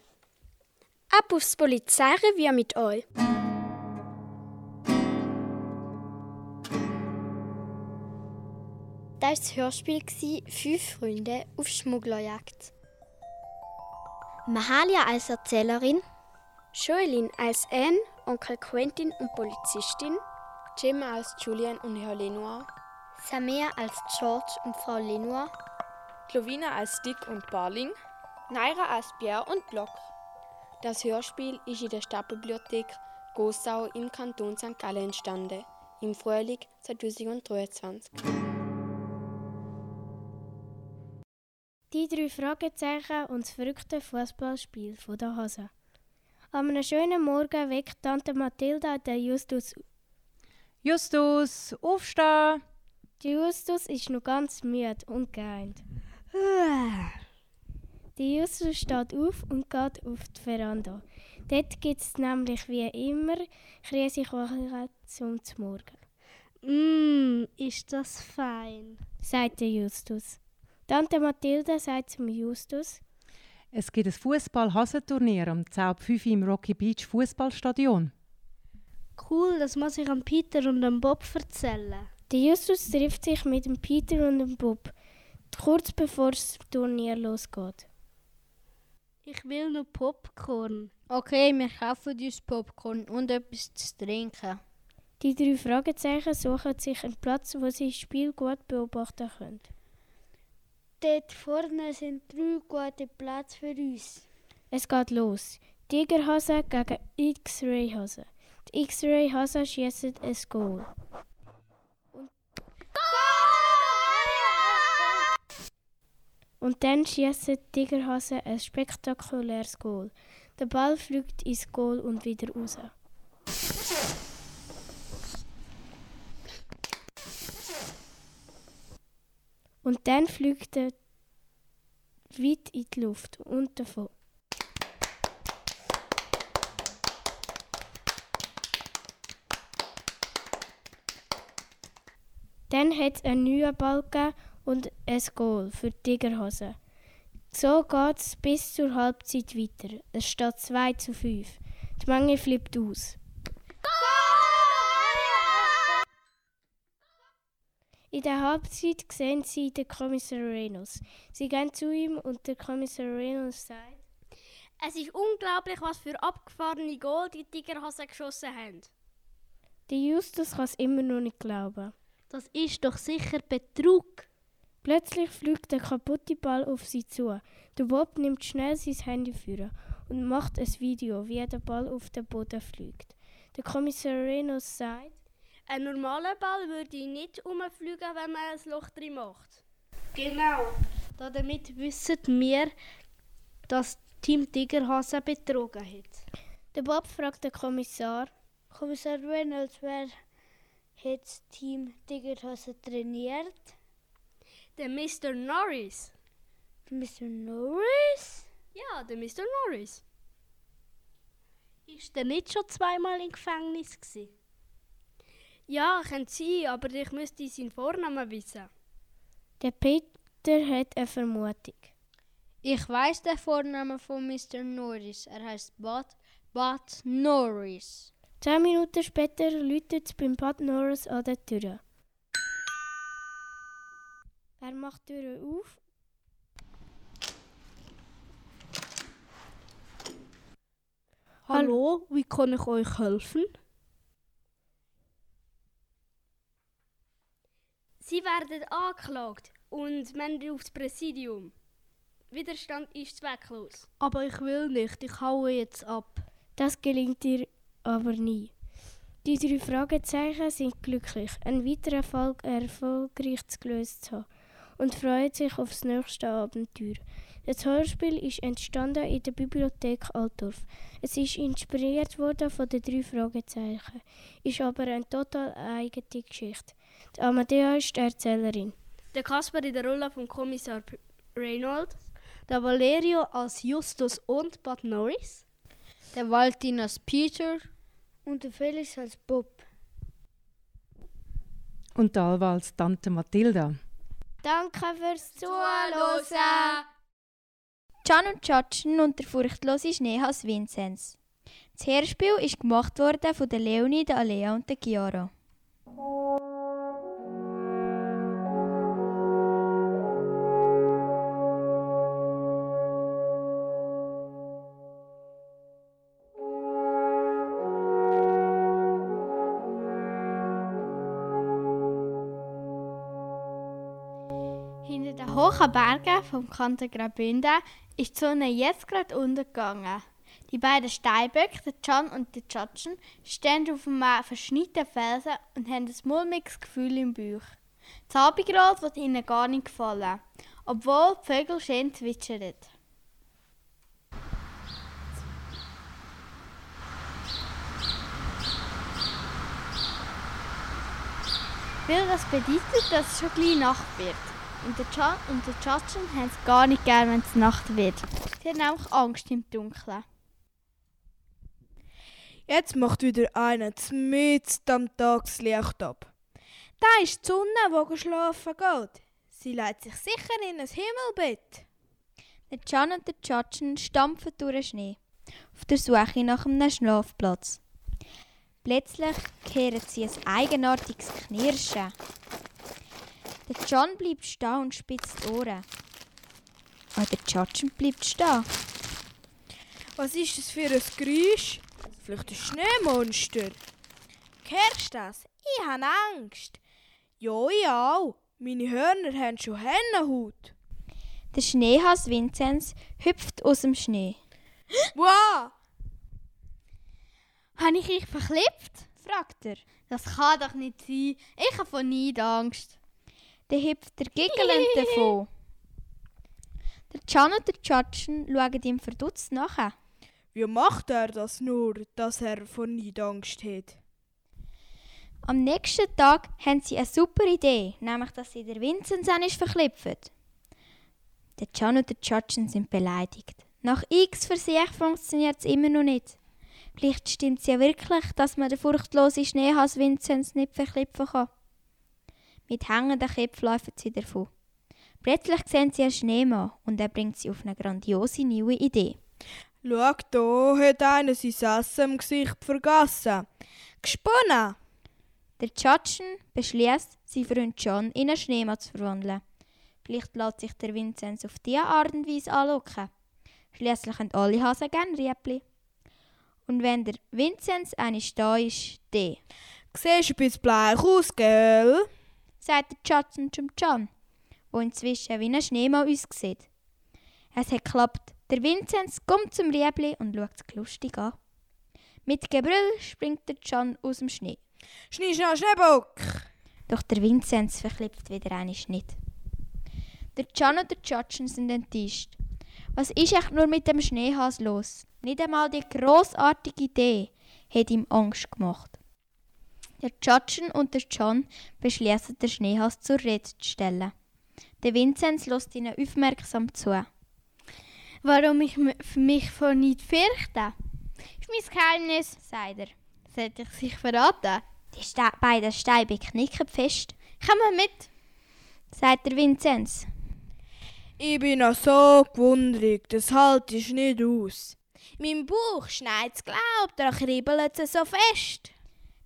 Ab aufs Polizeirevier mit euch. War das Hörspiel «Fünf Freunde auf Schmugglerjagd». Mahalia als Erzählerin, Joelin als Anne, Onkel Quentin und Polizistin, Gemma als Julian und Herr Lenoir, Samea als George und Frau Lenoir, Clovina als Dick und Barling, Naira als Pierre und Block. Das Hörspiel ist in der Stadtbibliothek Gossau im Kanton St. Gallen entstanden, im Frühling 2023. Die drei Fragezeichen und das verrückte Fußballspiel von der Hase. An einem schönen Morgen weckt Tante Mathilda den Justus. Justus, aufstehen! Der Justus ist noch ganz müde und geeint. Der Justus steht auf und geht auf die Veranda. Dort gibt es nämlich wie immer Käsekuchen zum Morgen. Mmm, ist das fein, sagt der Justus. Tante Mathilde sagt zum Justus, es gibt ein Fußball-Hasenturnier am 5 im Rocky Beach Fußballstadion. Cool, das muss ich an Peter und dem Bob erzählen. Der Justus trifft sich mit dem Peter und dem Bob, kurz bevor das Turnier losgeht. Ich will noch Popcorn. Okay, wir kaufen uns Popcorn und etwas zu trinken. Die drei Fragezeichen suchen sich einen Platz, wo sie das Spiel gut beobachten können. Dort vorne sind drei gute Plätze für uns. Es geht los. Tigerhase gegen X-Ray-Hase. Die X-Ray-Hase schießen ein Goal. Und, Und dann schießen die Tigerhase ein spektakuläres Goal. Der Ball fliegt ins Goal und wieder raus. Und dann fliegt er weit in die Luft und davon. Dann hat es einen neuen gegeben und ein Goal für die Tigerhosen. So geht es bis zur Halbzeit weiter. Es steht 2 zu 5. Die Menge flippt aus. In der Halbzeit sehen sie den Kommissar Reynolds. Sie gehen zu ihm und der Kommissar Reynolds sagt, Es ist unglaublich, was für abgefahrene Goal die Tigerhasen geschossen haben. Der Justus kann es immer noch nicht glauben. Das ist doch sicher Betrug. Plötzlich fliegt der kaputte Ball auf sie zu. Der Bob nimmt schnell sein Handy vor und macht ein Video, wie der Ball auf den Boden fliegt. Der Kommissar Reynolds sagt, Ein normaler Ball würde nicht umfliegen, wenn man ein Loch drin macht. Genau. Damit wissen wir, dass Team Tigerhase betrogen hat. Der Bob fragt den Kommissar, Kommissar Reynolds, wer hat das Team Tigerhase trainiert? Der Mr. Norris. Mr. Norris? Ja, der Mr. Norris. Ist der nicht schon zweimal im Gefängnis gewesen? Ja, könnte sein, aber ich müsste seinen Vornamen wissen. Der Peter hat eine Vermutung. Ich weiß den Vornamen von Mr. Norris. Er heißt Bud, Bud Norris. Zehn Minuten später läutet es beim Bud Norris an der Tür. Er macht die Tür auf. Hallo, wie kann ich euch helfen? Sie werden angeklagt und müssen aufs Präsidium. Widerstand ist zwecklos. Aber ich will nicht, ich haue jetzt ab. Das gelingt dir aber nie. Die drei Fragezeichen sind glücklich, einen weiteren Fall erfolgreich gelöst zu haben und freuen sich aufs nächste Abenteuer. Das Hörspiel ist entstanden in der Bibliothek Altdorf. Es ist inspiriert worden von den drei Fragezeichen, ist aber eine total eigene Geschichte. Die Amadea ist die Erzählerin. Der Kasper in der Rolle von Kommissar Reynolds, der Valerio als Justus und Bud Norris, der Valtin als Peter Und der Felix als Bob. Und Alva als Tante Mathilda. Danke fürs Zuhören! Can und Tschatschen und der furchtlose Schneehas Vinzenz. Das Hörspiel ist gemacht worden von der Leonie, der Alea und der Chiara. Hohen Bergen vom Kanton Graubünden ist die Sonne jetzt gerade untergegangen. Die beiden Steinböcke, der Can und der Tschatschen, stehen auf einem verschnittenen Felsen und haben ein mulmiges Gefühl im Bauch. Das Abendrot wird ihnen gar nicht gefallen, obwohl die Vögel schön zwitschern. Weil das bedeutet, dass es schon gleich Nacht wird. Und der Can und der Tschatschen haben es gar nicht gern, wenn es Nacht wird. Sie haben nämlich Angst im Dunkeln. Jetzt macht wieder einer mitten am Tageslicht ab. Da ist die Sonne, die schlafen geht. Sie legt sich sicher in ein Himmelbett. Der Can und der Tschatschen stampfen durch den Schnee, auf der Suche nach einem Schlafplatz. Plötzlich hören sie ein eigenartiges Knirschen. Der Can bleibt stehen und spitzt die Ohren. Aber der Tschatschen bleibt stehen. Was ist das für ein Geräusch? Vielleicht ein Schneemonster. Hörst du das? Ich habe Angst. Ja, ich auch. Meine Hörner haben schon Hennenhaut. Der Schneehas Vinzenz hüpft aus dem Schnee. Wow! Habe ich euch verklippt? fragt er. Das kann doch nicht sein. Ich habe von nie Angst. Dann hüpft der giggelnd davon. Der Can und der Tschatschen schauen ihm verdutzt nach. Wie macht er das nur, dass er von nie Angst hat? Am nächsten Tag haben sie eine super Idee, nämlich dass sie der Vinzenz ist verklipfen. Der Can und der Judgen sind beleidigt. Nach x Versuchen funktioniert es immer noch nicht. Vielleicht stimmt es ja wirklich, dass man den furchtlose Schneehas Vinzenz nicht verklipfen kann. Mit hängenden Köpfen laufen sie davon. Plötzlich sehen sie einen Schneemann und er bringt sie auf eine grandiose neue Idee. Schau, da hat einer sein Essen im Gesicht vergessen. Gesponnen! Der Judgen beschließt, seinen Freund John in einen Schneemann zu verwandeln. Vielleicht lässt sich der Vinzenz auf diese Art und Weise anlocken. Schließlich haben alle Hasen gerne Riepli. Und wenn der Vinzenz eines da ist, der. Siehst ein bisschen bleich aus, gell? Sagt der Judson zum John, wo inzwischen wie ein Schneemann aussieht. Es hat geklappt. Der Vinzenz kommt zum Riebli und schaut es lustig an. Mit Gebrüll springt der John aus dem Schnee. Schnee, Schnee, Schneebock! Doch der Vinzenz verklippt wieder einen Schnitt. Der John und der Judgen sind enttäuscht. Was ist echt nur mit dem Schneehas los? Nicht einmal die großartige Idee hat ihm Angst gemacht. Der Judgen und der John beschließen, den Schneehas zur Rede zu stellen. Der Vinzenz lässt ihnen aufmerksam zu. Warum ich mich vor nichts fürchte? Ist mein Geheimnis, sagt er. Sollte ich sich verraten? Die Ste beiden Steine knicken fest. Komm mal mit, sagt der Vinzenz. Ich bin noch so gewundert, das halte ich nicht aus. Mein Bauch schneit es, glaubt, da kribbelt es so fest.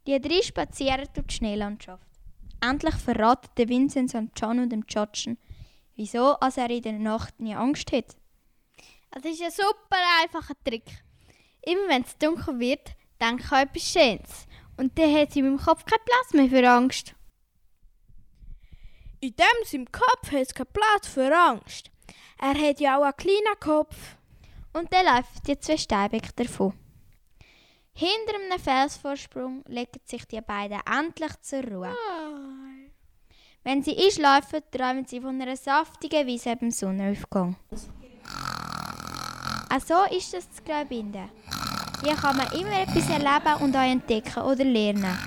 Die drei spazieren durch die Schneelandschaft. Endlich verraten der Vinzenz und John und dem Judgen, wieso als er in der Nacht nie Angst hat. Es ist ein super einfacher Trick. Immer wenn es dunkel wird, denke ich an etwas Schönes. Und dann hat sie in meinem Kopf keinen Platz mehr für Angst. In dem seinem Kopf hat es keinen Platz für Angst. Er hat ja auch einen kleinen Kopf. Und dann laufen die zwei Steinböcke davon. Hinter einem Felsvorsprung legen sich die beiden endlich zur Ruhe. Oh. Wenn sie einschlafen, träumen sie von einer saftigen Wiese beim Sonnenaufgang. Auch so ist das zu Graubünden. Hier kann man immer etwas erleben und auch entdecken oder lernen.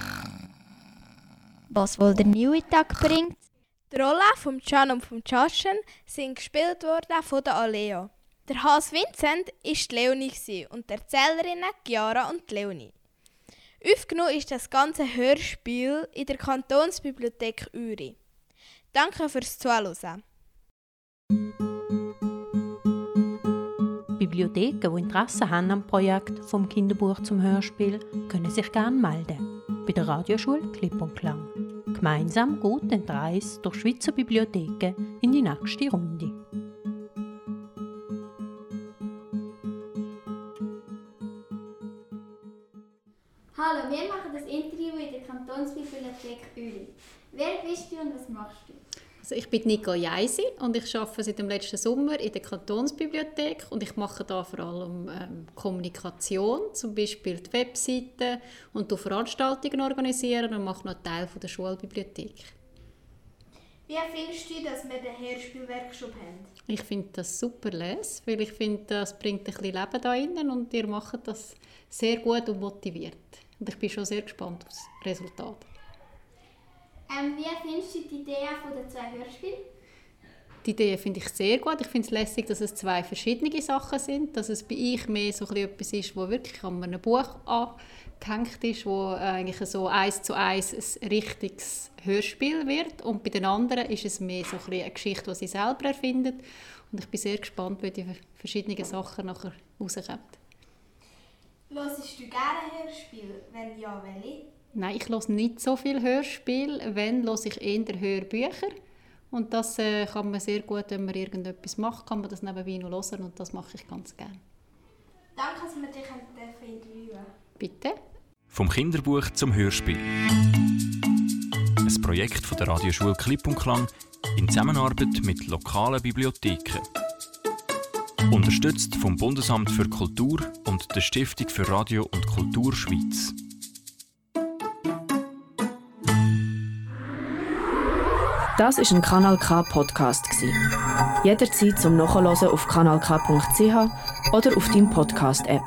Was wohl der neue Tag bringt? Die Rollen von Can und von Joschen sind gespielt worden von der Alea. Der Hans Vincent war die Leonie und die Erzählerinnen Chiara und Leonie. Aufgenommen ist das ganze Hörspiel in der Kantonsbibliothek Uri. Danke fürs Zuhören. Bibliotheken, die Interesse haben am Projekt vom Kinderbuch zum Hörspiel, können sich gerne melden. Bei der Radioschule Klipp und Klang. Gemeinsam geht den Reis durch Schweizer Bibliotheken in die nächste Runde. Hallo, wir machen das Interview in der Kantonsbibliothek Uri. Wer bist du und was machst du? Also ich bin Nicole Jeisi und ich arbeite seit dem letzten Sommer in der Kantonsbibliothek und ich mache da vor allem ähm, Kommunikation, zum Beispiel die Webseite und Veranstaltungen organisieren und mache noch Teil von der Schulbibliothek. Wie findest du, dass wir den Hörspielworkshop haben? Ich finde das super les, weil ich finde, das bringt ein bisschen Leben da innen und ihr macht das sehr gut und motiviert. Und ich bin schon sehr gespannt auf das Resultat. Ähm, wie findest du die Idee von den zwei Hörspielen? Die Idee finde ich sehr gut. Ich finde es lässig, dass es zwei verschiedene Sachen sind. Dass es bei ich mehr so etwas ist, wo wirklich an einem Buch angehängt ist, wo eigentlich so eins zu eins ein richtiges Hörspiel wird. Und bei den anderen ist es mehr so ein eine Geschichte, die sie selber erfindet. Und ich bin sehr gespannt, wie die verschiedenen Sachen nachher rauskommen. Hörst du gerne Hörspiel? Wenn ja, welche? Nein, ich höre nicht so viel Hörspiel. Wenn, höre ich eher Hörbücher. Und das äh, kann man sehr gut, wenn man irgendetwas macht, kann man das nebenbei noch hören und das mache ich ganz gerne. Danke, dass wir dich interviewen Bitte. Vom Kinderbuch zum Hörspiel. Ein Projekt von der Radioschule Klipp und Klang in Zusammenarbeit mit lokalen Bibliotheken. Unterstützt vom Bundesamt für Kultur und der Stiftung für Radio und Kultur Schweiz. Das ist ein Kanal K Podcast Jederzeit zum Nachhören auf kanalk.ch oder auf deinem Podcast App.